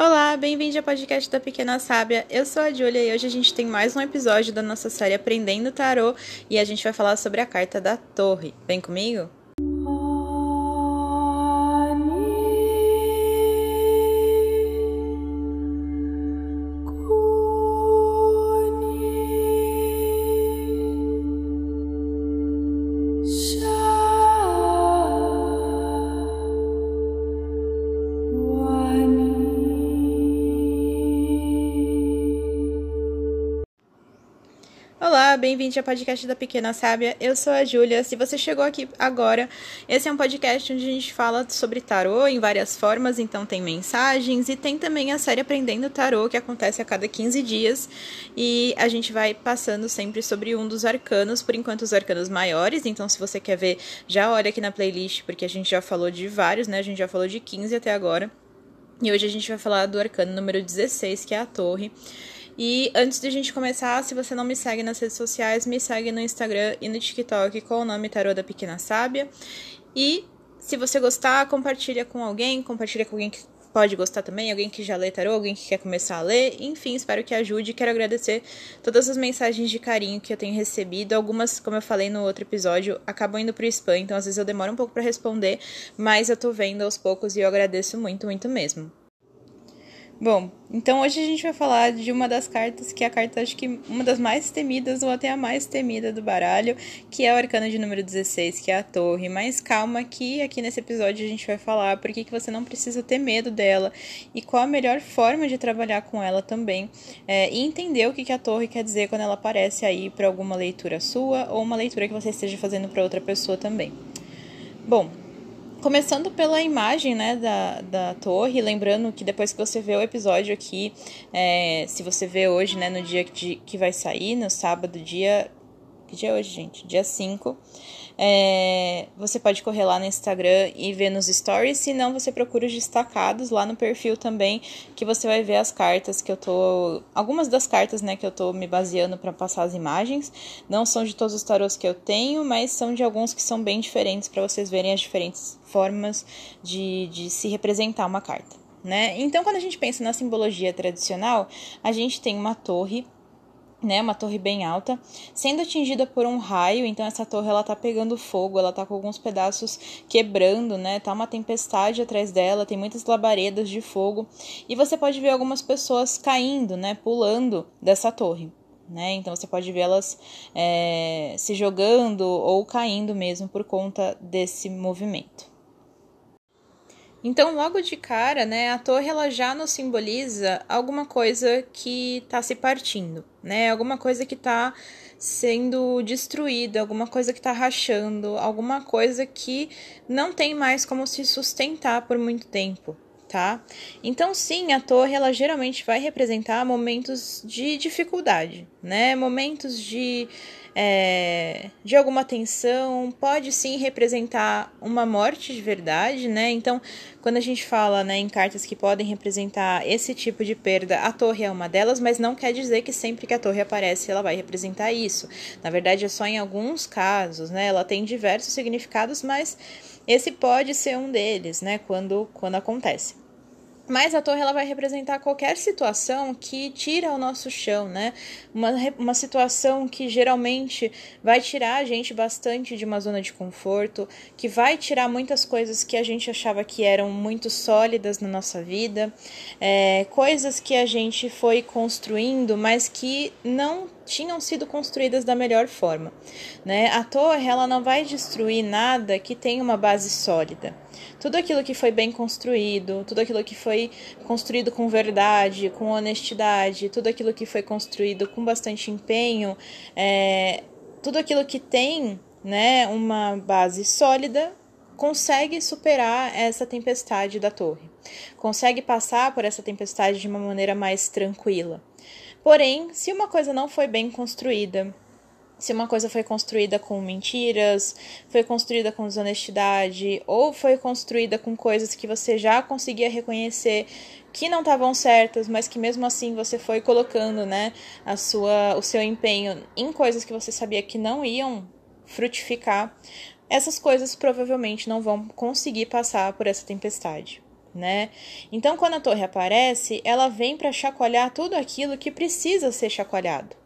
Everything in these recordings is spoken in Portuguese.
Olá, bem-vindo ao podcast da Pequena Sábia. Eu sou a Julia e hoje a gente tem mais um episódio da nossa série Aprendendo Tarô e a gente vai falar sobre a carta da Torre. Vem comigo? Olá, bem-vindo ao podcast da Pequena Sábia. Eu sou a Júlia. Se você chegou aqui agora, esse é um podcast onde a gente fala sobre tarô em várias formas, então tem mensagens e tem também a série Aprendendo Tarô, que acontece a cada 15 dias, e a gente vai passando sempre sobre um dos arcanos, por enquanto os arcanos maiores, então se você quer ver, já olha aqui na playlist, porque a gente já falou de vários, né? A gente já falou de 15 até agora. E hoje a gente vai falar do arcano número 16, que é a Torre. E antes de a gente começar, se você não me segue nas redes sociais, me segue no Instagram e no TikTok com o nome Tarô da Pequena Sábia. E se você gostar, compartilha com alguém, compartilha com alguém que pode gostar também, alguém que já lê tarô, alguém que quer começar a ler, enfim, espero que ajude. Quero agradecer todas as mensagens de carinho que eu tenho recebido. Algumas, como eu falei no outro episódio, acabam indo pro spam, então às vezes eu demoro um pouco para responder, mas eu tô vendo aos poucos e eu agradeço muito, muito mesmo. Bom, então hoje a gente vai falar de uma das cartas que é a carta, acho que uma das mais temidas, ou até a mais temida do baralho, que é o arcano de número 16, que é a torre. Mas calma que aqui nesse episódio a gente vai falar por que, que você não precisa ter medo dela e qual a melhor forma de trabalhar com ela também. É, e entender o que, que a torre quer dizer quando ela aparece aí para alguma leitura sua ou uma leitura que você esteja fazendo para outra pessoa também. Bom, Começando pela imagem né, da, da torre, lembrando que depois que você vê o episódio aqui, é, se você vê hoje, né, no dia que, que vai sair, no sábado, dia. Que dia é hoje, gente? Dia 5. É, você pode correr lá no Instagram e ver nos stories, se não, você procura os destacados lá no perfil também, que você vai ver as cartas que eu tô. Algumas das cartas, né, que eu tô me baseando para passar as imagens. Não são de todos os tarôs que eu tenho, mas são de alguns que são bem diferentes para vocês verem as diferentes formas de, de se representar uma carta. Né? Então, quando a gente pensa na simbologia tradicional, a gente tem uma torre né, uma torre bem alta, sendo atingida por um raio, então essa torre ela tá pegando fogo, ela tá com alguns pedaços quebrando, né? Tá uma tempestade atrás dela, tem muitas labaredas de fogo, e você pode ver algumas pessoas caindo, né, pulando dessa torre. Né? Então você pode vê-las é, se jogando ou caindo mesmo por conta desse movimento. Então, logo de cara, né, a torre ela já nos simboliza alguma coisa que está se partindo, né? Alguma coisa que está sendo destruída, alguma coisa que está rachando, alguma coisa que não tem mais como se sustentar por muito tempo, tá? Então, sim, a torre ela geralmente vai representar momentos de dificuldade, né? Momentos de é, de alguma tensão, pode sim representar uma morte de verdade, né? Então, quando a gente fala né, em cartas que podem representar esse tipo de perda, a torre é uma delas, mas não quer dizer que sempre que a torre aparece ela vai representar isso. Na verdade, é só em alguns casos, né? Ela tem diversos significados, mas esse pode ser um deles, né? Quando, quando acontece. Mas a torre ela vai representar qualquer situação que tira o nosso chão, né? Uma, uma situação que geralmente vai tirar a gente bastante de uma zona de conforto, que vai tirar muitas coisas que a gente achava que eram muito sólidas na nossa vida, é, coisas que a gente foi construindo, mas que não tinham sido construídas da melhor forma. Né? A torre ela não vai destruir nada que tenha uma base sólida. Tudo aquilo que foi bem construído, tudo aquilo que foi construído com verdade, com honestidade, tudo aquilo que foi construído com bastante empenho, é, tudo aquilo que tem né, uma base sólida consegue superar essa tempestade da torre, consegue passar por essa tempestade de uma maneira mais tranquila. Porém, se uma coisa não foi bem construída, se uma coisa foi construída com mentiras, foi construída com desonestidade, ou foi construída com coisas que você já conseguia reconhecer que não estavam certas, mas que mesmo assim você foi colocando, né, a sua, o seu empenho em coisas que você sabia que não iam frutificar, essas coisas provavelmente não vão conseguir passar por essa tempestade né? Então, quando a torre aparece, ela vem para chacoalhar tudo aquilo que precisa ser chacoalhado.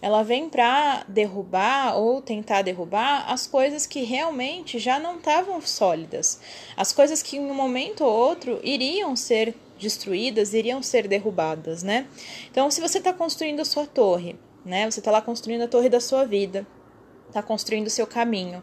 Ela vem para derrubar ou tentar derrubar as coisas que realmente já não estavam sólidas, as coisas que em um momento ou outro iriam ser destruídas, iriam ser derrubadas, né? Então, se você está construindo a sua torre, né? Você está lá construindo a torre da sua vida, está construindo o seu caminho.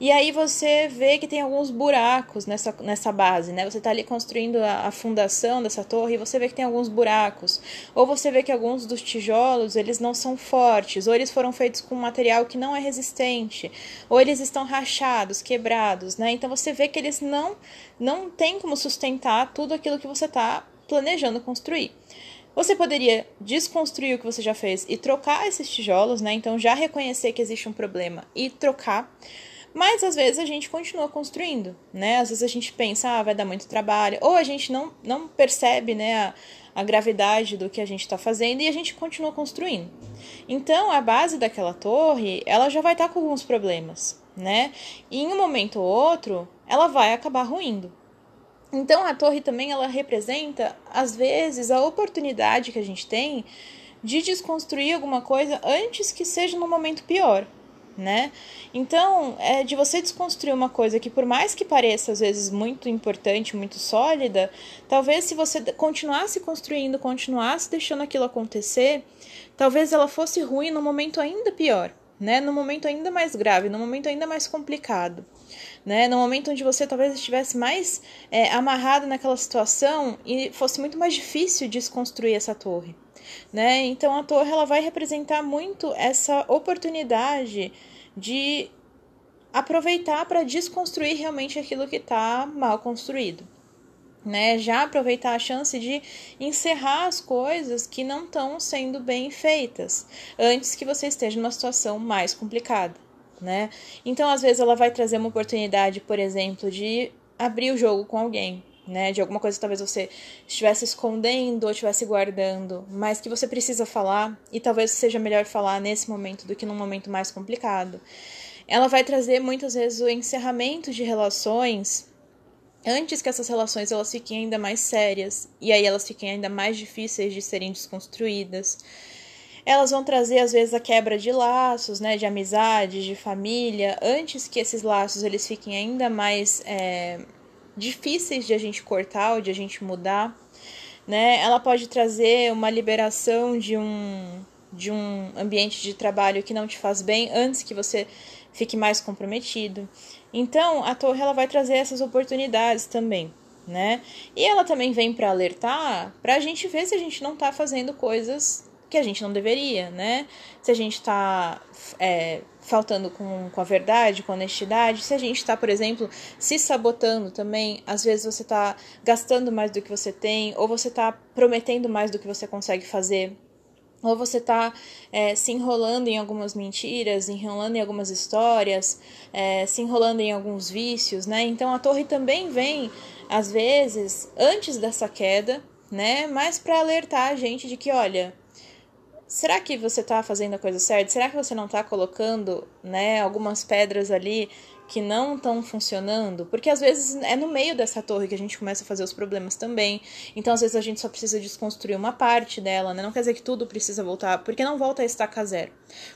E aí você vê que tem alguns buracos nessa, nessa base, né? Você está ali construindo a, a, fundação dessa torre e você vê que tem alguns buracos. Ou você vê que alguns dos tijolos, eles não são fortes, ou eles foram feitos com material que não é resistente, ou eles estão rachados, quebrados, né? Então você vê que eles não, não têm como sustentar tudo aquilo que você está planejando construir. Você poderia desconstruir o que você já fez e trocar esses tijolos, né? Então já reconhecer que existe um problema e trocar. Mas às vezes a gente continua construindo, né? Às vezes a gente pensa, ah, vai dar muito trabalho, ou a gente não, não percebe, né, a, a gravidade do que a gente está fazendo e a gente continua construindo. Então a base daquela torre, ela já vai estar tá com alguns problemas, né? E em um momento ou outro, ela vai acabar ruindo. Então a torre também ela representa às vezes a oportunidade que a gente tem de desconstruir alguma coisa antes que seja no momento pior né? Então, é de você desconstruir uma coisa que, por mais que pareça às vezes muito importante, muito sólida, talvez se você continuasse construindo, continuasse deixando aquilo acontecer, talvez ela fosse ruim no momento ainda pior, né? No momento ainda mais grave, no momento ainda mais complicado. Né? No momento onde você talvez estivesse mais é, amarrado naquela situação e fosse muito mais difícil desconstruir essa torre. Né? Então a torre ela vai representar muito essa oportunidade de aproveitar para desconstruir realmente aquilo que está mal construído. Né, já aproveitar a chance de encerrar as coisas que não estão sendo bem feitas antes que você esteja numa situação mais complicada, né? Então, às vezes ela vai trazer uma oportunidade, por exemplo, de abrir o jogo com alguém, né? De alguma coisa que talvez você estivesse escondendo ou estivesse guardando, mas que você precisa falar e talvez seja melhor falar nesse momento do que num momento mais complicado. Ela vai trazer muitas vezes o encerramento de relações antes que essas relações elas fiquem ainda mais sérias e aí elas fiquem ainda mais difíceis de serem desconstruídas. Elas vão trazer às vezes a quebra de laços, né, de amizade, de família, antes que esses laços eles fiquem ainda mais é, difíceis de a gente cortar ou de a gente mudar, né? Ela pode trazer uma liberação de um de um ambiente de trabalho que não te faz bem antes que você fique mais comprometido. Então, a torre ela vai trazer essas oportunidades também, né? E ela também vem para alertar, para a gente ver se a gente não está fazendo coisas que a gente não deveria, né? Se a gente está é, faltando com, com a verdade, com a honestidade, se a gente está, por exemplo, se sabotando também, às vezes você está gastando mais do que você tem, ou você está prometendo mais do que você consegue fazer, ou você está é, se enrolando em algumas mentiras, enrolando em algumas histórias, é, se enrolando em alguns vícios, né? Então a torre também vem, às vezes, antes dessa queda, né? Mas para alertar a gente de que, olha, será que você está fazendo a coisa certa? Será que você não está colocando né, algumas pedras ali que não estão funcionando, porque às vezes é no meio dessa torre que a gente começa a fazer os problemas também. Então, às vezes, a gente só precisa desconstruir uma parte dela, né? Não quer dizer que tudo precisa voltar, porque não volta a estaca zero.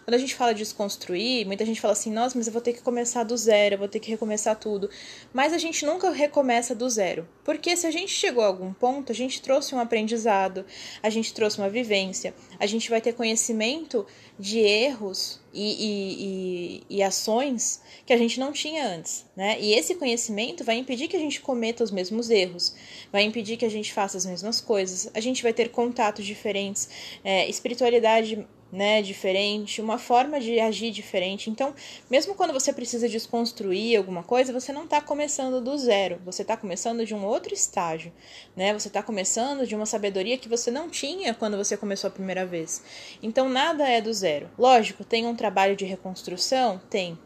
Quando a gente fala de desconstruir, muita gente fala assim, nossa, mas eu vou ter que começar do zero, eu vou ter que recomeçar tudo. Mas a gente nunca recomeça do zero. Porque se a gente chegou a algum ponto, a gente trouxe um aprendizado, a gente trouxe uma vivência, a gente vai ter conhecimento de erros e, e, e, e, ações que a gente não tinha antes, né? E esse conhecimento vai impedir que a gente cometa os mesmos erros, vai impedir que a gente faça as mesmas coisas, a gente vai ter contatos diferentes, é, espiritualidade né, diferente, uma forma de agir diferente. Então, mesmo quando você precisa desconstruir alguma coisa, você não está começando do zero, você está começando de um outro estágio, né? Você está começando de uma sabedoria que você não tinha quando você começou a primeira vez. Então, nada é do zero. Lógico, tem um trabalho de reconstrução? Tem.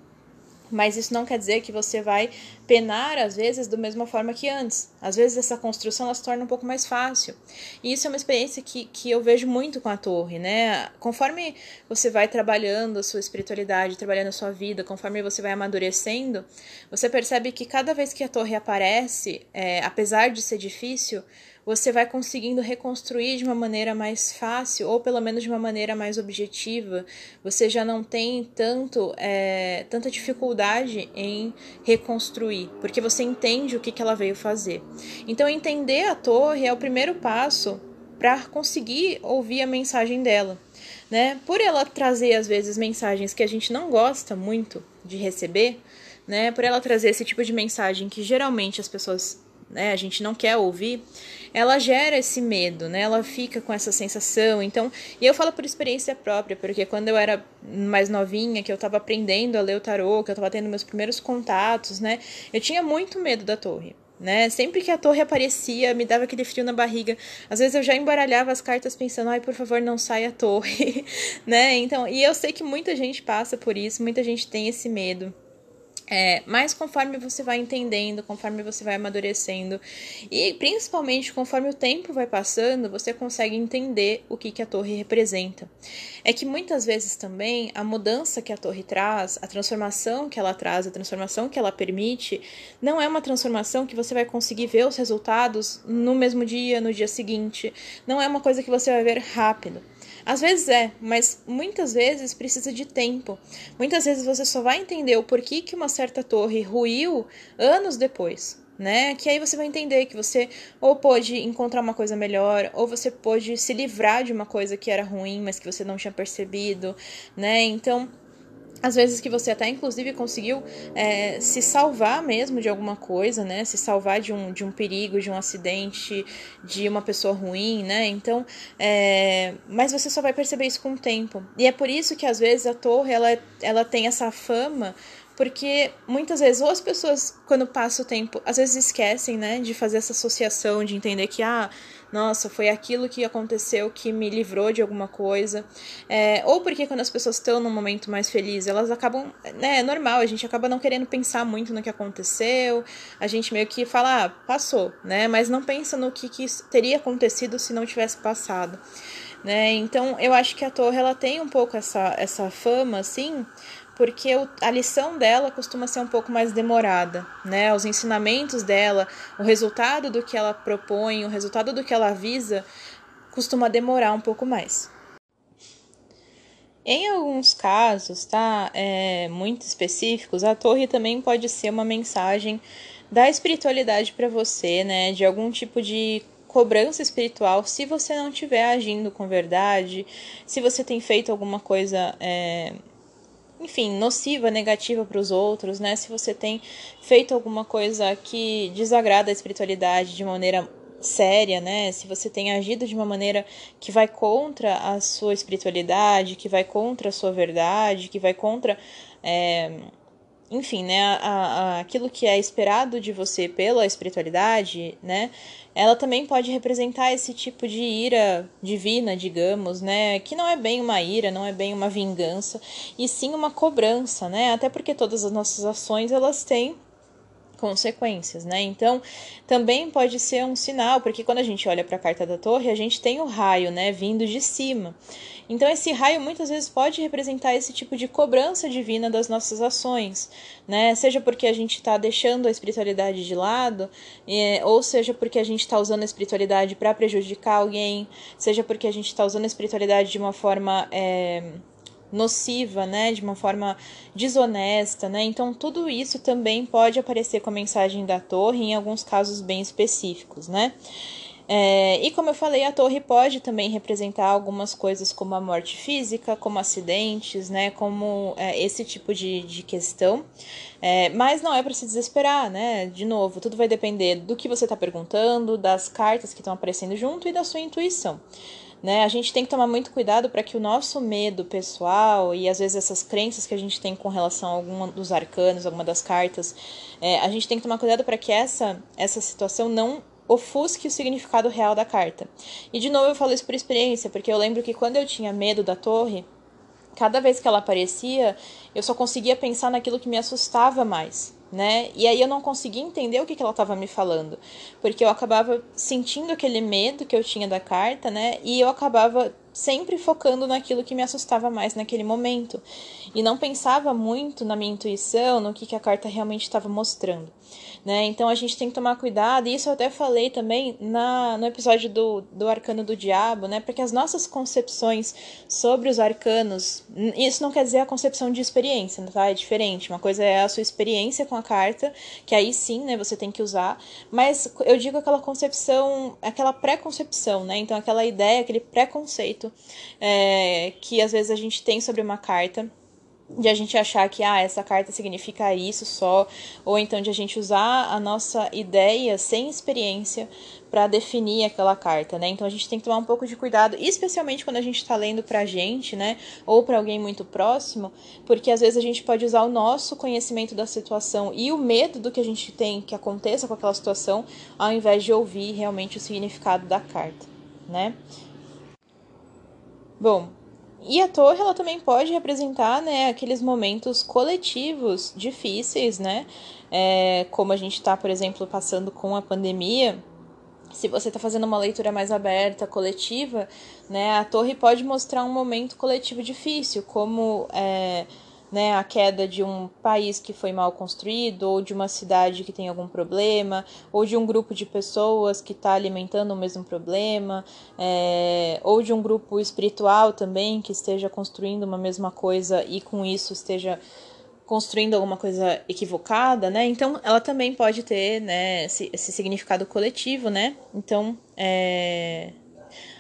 Mas isso não quer dizer que você vai penar, às vezes, da mesma forma que antes. Às vezes, essa construção ela se torna um pouco mais fácil. E isso é uma experiência que, que eu vejo muito com a torre, né? Conforme você vai trabalhando a sua espiritualidade, trabalhando a sua vida, conforme você vai amadurecendo, você percebe que cada vez que a torre aparece, é, apesar de ser difícil, você vai conseguindo reconstruir de uma maneira mais fácil ou pelo menos de uma maneira mais objetiva. Você já não tem tanto é, tanta dificuldade em reconstruir, porque você entende o que, que ela veio fazer. Então, entender a torre é o primeiro passo para conseguir ouvir a mensagem dela. Né? Por ela trazer às vezes mensagens que a gente não gosta muito de receber, né? Por ela trazer esse tipo de mensagem que geralmente as pessoas né, a gente não quer ouvir, ela gera esse medo, né? Ela fica com essa sensação. Então, e eu falo por experiência própria, porque quando eu era mais novinha, que eu estava aprendendo a ler o tarô, que eu estava tendo meus primeiros contatos, né? Eu tinha muito medo da torre. Né? Sempre que a torre aparecia, me dava aquele frio na barriga. Às vezes eu já embaralhava as cartas pensando, ai, por favor, não saia a torre, né? Então, e eu sei que muita gente passa por isso, muita gente tem esse medo. É, mas conforme você vai entendendo, conforme você vai amadurecendo e principalmente conforme o tempo vai passando, você consegue entender o que, que a torre representa. É que muitas vezes também a mudança que a torre traz, a transformação que ela traz, a transformação que ela permite, não é uma transformação que você vai conseguir ver os resultados no mesmo dia, no dia seguinte. Não é uma coisa que você vai ver rápido. Às vezes é, mas muitas vezes precisa de tempo. Muitas vezes você só vai entender o porquê que uma certa torre ruiu anos depois. Né? Que aí você vai entender que você ou pode encontrar uma coisa melhor, ou você pode se livrar de uma coisa que era ruim, mas que você não tinha percebido, né? Então, às vezes que você até inclusive conseguiu é, se salvar mesmo de alguma coisa, né? Se salvar de um, de um perigo, de um acidente, de uma pessoa ruim, né? Então, é, mas você só vai perceber isso com o tempo. E é por isso que às vezes a torre ela, ela tem essa fama porque muitas vezes, ou as pessoas, quando passa o tempo, às vezes esquecem, né, de fazer essa associação, de entender que, ah, nossa, foi aquilo que aconteceu que me livrou de alguma coisa. É, ou porque quando as pessoas estão num momento mais feliz, elas acabam, né, é normal, a gente acaba não querendo pensar muito no que aconteceu, a gente meio que fala, ah, passou, né, mas não pensa no que, que teria acontecido se não tivesse passado. Né? Então, eu acho que a torre ela tem um pouco essa, essa fama, assim, porque a lição dela costuma ser um pouco mais demorada, né? Os ensinamentos dela, o resultado do que ela propõe, o resultado do que ela avisa, costuma demorar um pouco mais. Em alguns casos, tá? É, muito específicos, a torre também pode ser uma mensagem da espiritualidade para você, né? De algum tipo de cobrança espiritual se você não estiver agindo com verdade, se você tem feito alguma coisa é, enfim, nociva, negativa para os outros, né? Se você tem feito alguma coisa que desagrada a espiritualidade de maneira séria, né? Se você tem agido de uma maneira que vai contra a sua espiritualidade, que vai contra a sua verdade, que vai contra é, enfim, né, a, a, aquilo que é esperado de você pela espiritualidade, né, ela também pode representar esse tipo de ira divina, digamos, né, que não é bem uma ira, não é bem uma vingança, e sim uma cobrança, né, até porque todas as nossas ações, elas têm consequências, né? Então, também pode ser um sinal, porque quando a gente olha para a carta da torre, a gente tem o raio, né, vindo de cima. Então, esse raio muitas vezes pode representar esse tipo de cobrança divina das nossas ações, né? Seja porque a gente está deixando a espiritualidade de lado, é, ou seja porque a gente está usando a espiritualidade para prejudicar alguém, seja porque a gente está usando a espiritualidade de uma forma é, nociva, né, de uma forma desonesta, né? Então tudo isso também pode aparecer com a mensagem da torre em alguns casos bem específicos, né? É, e como eu falei, a torre pode também representar algumas coisas como a morte física, como acidentes, né? Como é, esse tipo de, de questão. É, mas não é para se desesperar, né? De novo, tudo vai depender do que você está perguntando, das cartas que estão aparecendo junto e da sua intuição. Né? A gente tem que tomar muito cuidado para que o nosso medo pessoal e às vezes essas crenças que a gente tem com relação a alguma dos arcanos, alguma das cartas, é, a gente tem que tomar cuidado para que essa, essa situação não ofusque o significado real da carta. E de novo eu falo isso por experiência, porque eu lembro que quando eu tinha medo da torre, cada vez que ela aparecia, eu só conseguia pensar naquilo que me assustava mais, né? E aí eu não conseguia entender o que, que ela estava me falando, porque eu acabava sentindo aquele medo que eu tinha da carta, né? E eu acabava sempre focando naquilo que me assustava mais naquele momento e não pensava muito na minha intuição, no que, que a carta realmente estava mostrando. Né? Então a gente tem que tomar cuidado, e isso eu até falei também na, no episódio do, do Arcano do Diabo, né? Porque as nossas concepções sobre os arcanos, isso não quer dizer a concepção de experiência, tá? É diferente. Uma coisa é a sua experiência com a carta, que aí sim, né, você tem que usar, mas eu digo aquela concepção, aquela pré-concepção, né? Então aquela ideia, aquele preconceito é, que às vezes a gente tem sobre uma carta de a gente achar que ah, essa carta significa isso só, ou então de a gente usar a nossa ideia sem experiência para definir aquela carta, né? Então a gente tem que tomar um pouco de cuidado, especialmente quando a gente está lendo pra gente, né? Ou para alguém muito próximo, porque às vezes a gente pode usar o nosso conhecimento da situação e o medo do que a gente tem que aconteça com aquela situação, ao invés de ouvir realmente o significado da carta, né? Bom, e a torre ela também pode representar né, aqueles momentos coletivos difíceis, né? É, como a gente está, por exemplo, passando com a pandemia. Se você está fazendo uma leitura mais aberta, coletiva, né, a torre pode mostrar um momento coletivo difícil, como é, né, a queda de um país que foi mal construído, ou de uma cidade que tem algum problema, ou de um grupo de pessoas que está alimentando o mesmo problema, é, ou de um grupo espiritual também que esteja construindo uma mesma coisa e com isso esteja construindo alguma coisa equivocada, né? Então, ela também pode ter, né, esse, esse significado coletivo, né? Então, é...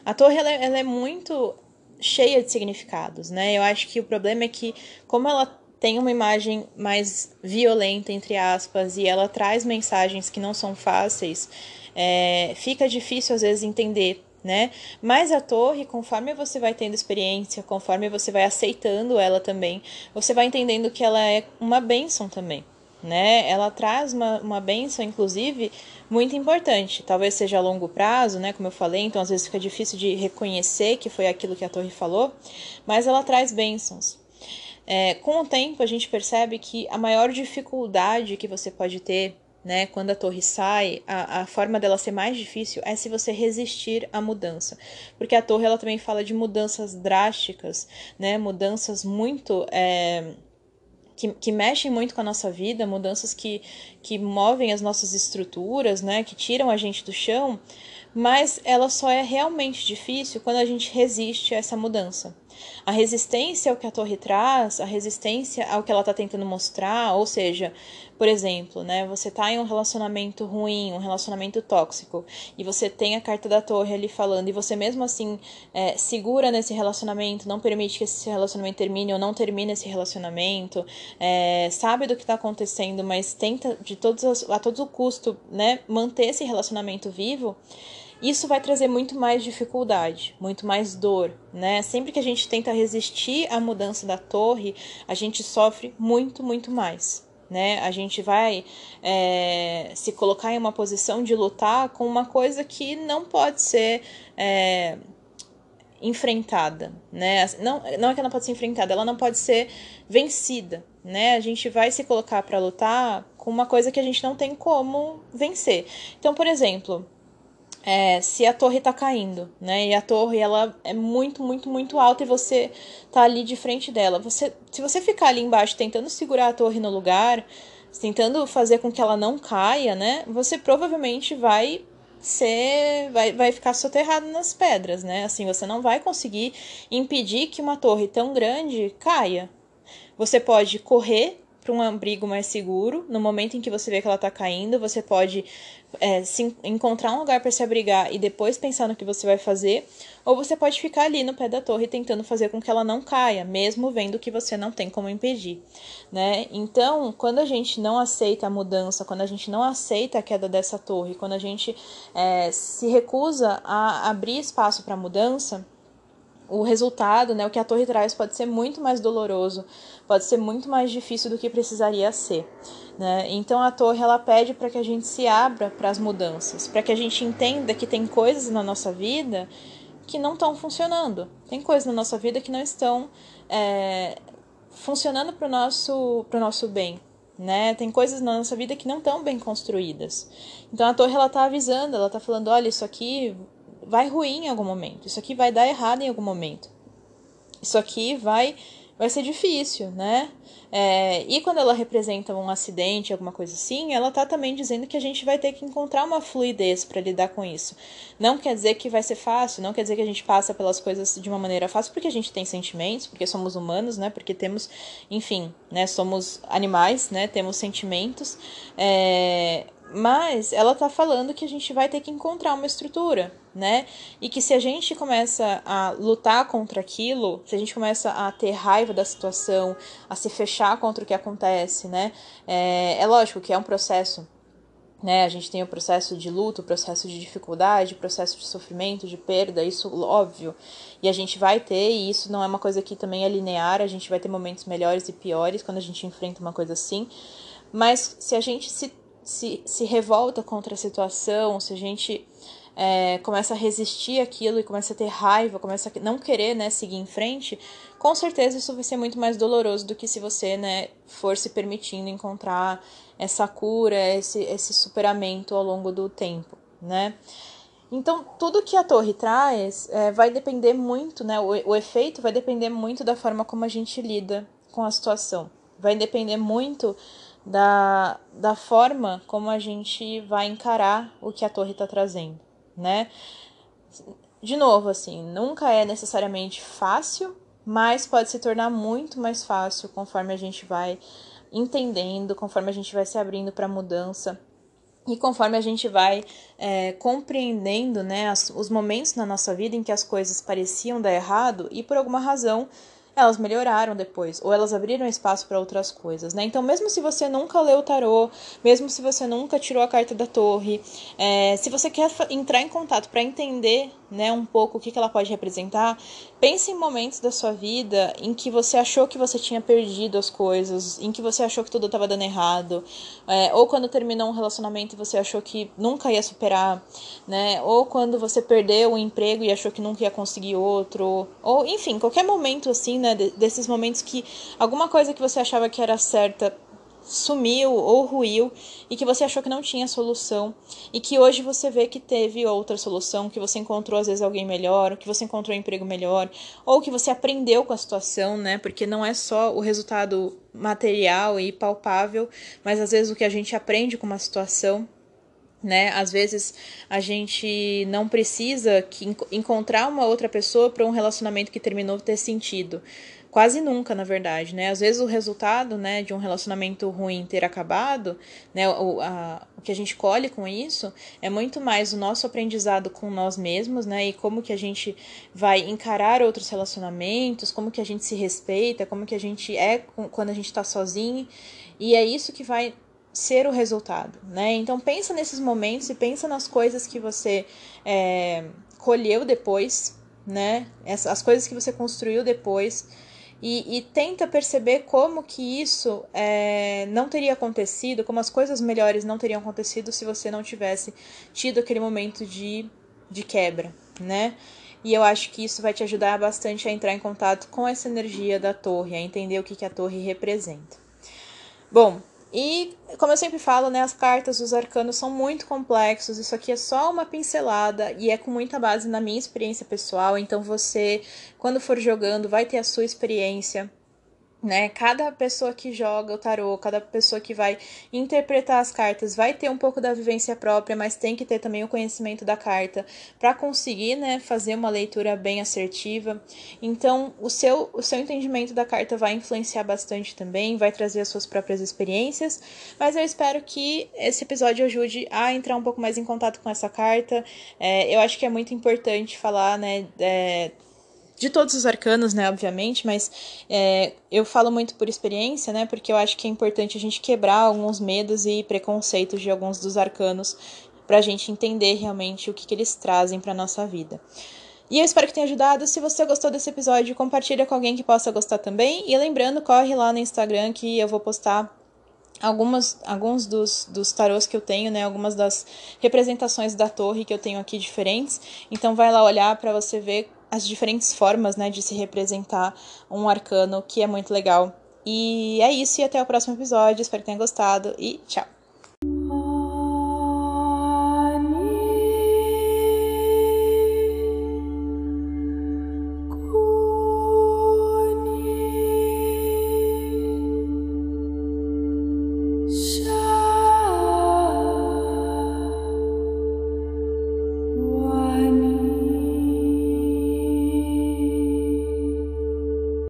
a torre ela, é, ela é muito cheia de significados, né? Eu acho que o problema é que, como ela tem uma imagem mais violenta, entre aspas, e ela traz mensagens que não são fáceis, é, fica difícil às vezes entender. Né? Mas a torre, conforme você vai tendo experiência, conforme você vai aceitando ela também, você vai entendendo que ela é uma bênção também, né? Ela traz uma, uma benção, inclusive, muito importante. Talvez seja a longo prazo, né? Como eu falei, então às vezes fica difícil de reconhecer que foi aquilo que a torre falou, mas ela traz bênçãos. É, com o tempo, a gente percebe que a maior dificuldade que você pode ter né, quando a torre sai, a, a forma dela ser mais difícil é se você resistir à mudança. Porque a torre ela também fala de mudanças drásticas, né, mudanças muito. É, que, que mexem muito com a nossa vida, mudanças que, que movem as nossas estruturas, né, que tiram a gente do chão, mas ela só é realmente difícil quando a gente resiste a essa mudança. A resistência ao que a torre traz, a resistência ao que ela está tentando mostrar, ou seja, por exemplo, né, você está em um relacionamento ruim, um relacionamento tóxico, e você tem a carta da torre ali falando, e você mesmo assim é, segura nesse relacionamento, não permite que esse relacionamento termine ou não termine esse relacionamento, é, sabe do que está acontecendo, mas tenta de todos as, a todo custo né, manter esse relacionamento vivo isso vai trazer muito mais dificuldade, muito mais dor, né? Sempre que a gente tenta resistir à mudança da torre, a gente sofre muito, muito mais. Né? A gente vai é, se colocar em uma posição de lutar com uma coisa que não pode ser é, enfrentada, né? Não, não é que ela não pode ser enfrentada, ela não pode ser vencida, né? A gente vai se colocar para lutar com uma coisa que a gente não tem como vencer. Então, por exemplo, é, se a torre tá caindo, né? E a torre ela é muito, muito, muito alta e você tá ali de frente dela. Você, se você ficar ali embaixo tentando segurar a torre no lugar, tentando fazer com que ela não caia, né? Você provavelmente vai ser vai, vai ficar soterrado nas pedras, né? Assim, você não vai conseguir impedir que uma torre tão grande caia. Você pode correr para um abrigo mais seguro. No momento em que você vê que ela está caindo, você pode é, se, encontrar um lugar para se abrigar e depois pensar no que você vai fazer. Ou você pode ficar ali no pé da torre tentando fazer com que ela não caia, mesmo vendo que você não tem como impedir. Né? Então, quando a gente não aceita a mudança, quando a gente não aceita a queda dessa torre, quando a gente é, se recusa a abrir espaço para mudança, o resultado, né, o que a torre traz pode ser muito mais doloroso, pode ser muito mais difícil do que precisaria ser. Né? Então a torre ela pede para que a gente se abra para as mudanças, para que a gente entenda que tem coisas na nossa vida que não estão funcionando. Tem coisas na nossa vida que não estão é, funcionando para o nosso, pro nosso bem. Né? Tem coisas na nossa vida que não estão bem construídas. Então a torre ela está avisando, ela está falando, olha, isso aqui vai ruim em algum momento, isso aqui vai dar errado em algum momento. Isso aqui vai vai ser difícil, né? É, e quando ela representa um acidente, alguma coisa assim, ela tá também dizendo que a gente vai ter que encontrar uma fluidez para lidar com isso. Não quer dizer que vai ser fácil, não quer dizer que a gente passa pelas coisas de uma maneira fácil, porque a gente tem sentimentos, porque somos humanos, né? Porque temos, enfim, né? Somos animais, né? Temos sentimentos. É, mas ela tá falando que a gente vai ter que encontrar uma estrutura, né? E que se a gente começa a lutar contra aquilo, se a gente começa a ter raiva da situação, a se fechar contra o que acontece, né? É, é lógico que é um processo, né? A gente tem o processo de luto, o processo de dificuldade, o processo de sofrimento, de perda, isso óbvio. E a gente vai ter, e isso não é uma coisa que também é linear, a gente vai ter momentos melhores e piores quando a gente enfrenta uma coisa assim. Mas se a gente se se, se revolta contra a situação, se a gente é, começa a resistir aquilo e começa a ter raiva, começa a não querer né, seguir em frente, com certeza isso vai ser muito mais doloroso do que se você né, for se permitindo encontrar essa cura, esse, esse superamento ao longo do tempo, né? Então, tudo que a torre traz é, vai depender muito, né? O, o efeito vai depender muito da forma como a gente lida com a situação. Vai depender muito da, da forma como a gente vai encarar o que a torre está trazendo, né? De novo, assim, nunca é necessariamente fácil, mas pode se tornar muito mais fácil conforme a gente vai entendendo, conforme a gente vai se abrindo para mudança e conforme a gente vai é, compreendendo né, as, os momentos na nossa vida em que as coisas pareciam dar errado e por alguma razão elas melhoraram depois, ou elas abriram espaço para outras coisas, né? Então, mesmo se você nunca leu o tarô, mesmo se você nunca tirou a carta da torre, é, se você quer entrar em contato para entender né, um pouco o que, que ela pode representar, pense em momentos da sua vida em que você achou que você tinha perdido as coisas, em que você achou que tudo estava dando errado, é, ou quando terminou um relacionamento e você achou que nunca ia superar, né, ou quando você perdeu um emprego e achou que nunca ia conseguir outro, ou enfim, qualquer momento assim, né, desses momentos que alguma coisa que você achava que era certa sumiu ou ruiu e que você achou que não tinha solução e que hoje você vê que teve outra solução, que você encontrou às vezes alguém melhor, que você encontrou um emprego melhor, ou que você aprendeu com a situação, né? Porque não é só o resultado material e palpável, mas às vezes o que a gente aprende com uma situação né? Às vezes a gente não precisa que encontrar uma outra pessoa para um relacionamento que terminou ter sentido. Quase nunca, na verdade, né? Às vezes o resultado, né, de um relacionamento ruim ter acabado, né, o, a, o que a gente colhe com isso é muito mais o nosso aprendizado com nós mesmos, né, e como que a gente vai encarar outros relacionamentos, como que a gente se respeita, como que a gente é quando a gente está sozinho, e é isso que vai ser o resultado, né? Então pensa nesses momentos e pensa nas coisas que você é, colheu depois, né? As coisas que você construiu depois e, e, tenta perceber como que isso é, não teria acontecido, como as coisas melhores não teriam acontecido se você não tivesse tido aquele momento de, de quebra, né? E eu acho que isso vai te ajudar bastante a entrar em contato com essa energia da torre, a entender o que, que a torre representa. Bom, e, como eu sempre falo, né, as cartas dos arcanos são muito complexos. Isso aqui é só uma pincelada e é com muita base na minha experiência pessoal. Então, você, quando for jogando, vai ter a sua experiência né? Cada pessoa que joga o tarô, cada pessoa que vai interpretar as cartas vai ter um pouco da vivência própria, mas tem que ter também o conhecimento da carta para conseguir, né, fazer uma leitura bem assertiva. Então, o seu o seu entendimento da carta vai influenciar bastante também, vai trazer as suas próprias experiências, mas eu espero que esse episódio ajude a entrar um pouco mais em contato com essa carta. É, eu acho que é muito importante falar, né, é, de todos os arcanos, né, obviamente, mas é, eu falo muito por experiência, né, porque eu acho que é importante a gente quebrar alguns medos e preconceitos de alguns dos arcanos para a gente entender realmente o que, que eles trazem para nossa vida. E eu espero que tenha ajudado. Se você gostou desse episódio, compartilha com alguém que possa gostar também. E lembrando, corre lá no Instagram que eu vou postar algumas, alguns dos, dos tarôs que eu tenho, né? Algumas das representações da torre que eu tenho aqui diferentes. Então vai lá olhar para você ver as diferentes formas, né, de se representar um arcano, que é muito legal. E é isso, e até o próximo episódio. Espero que tenha gostado e tchau!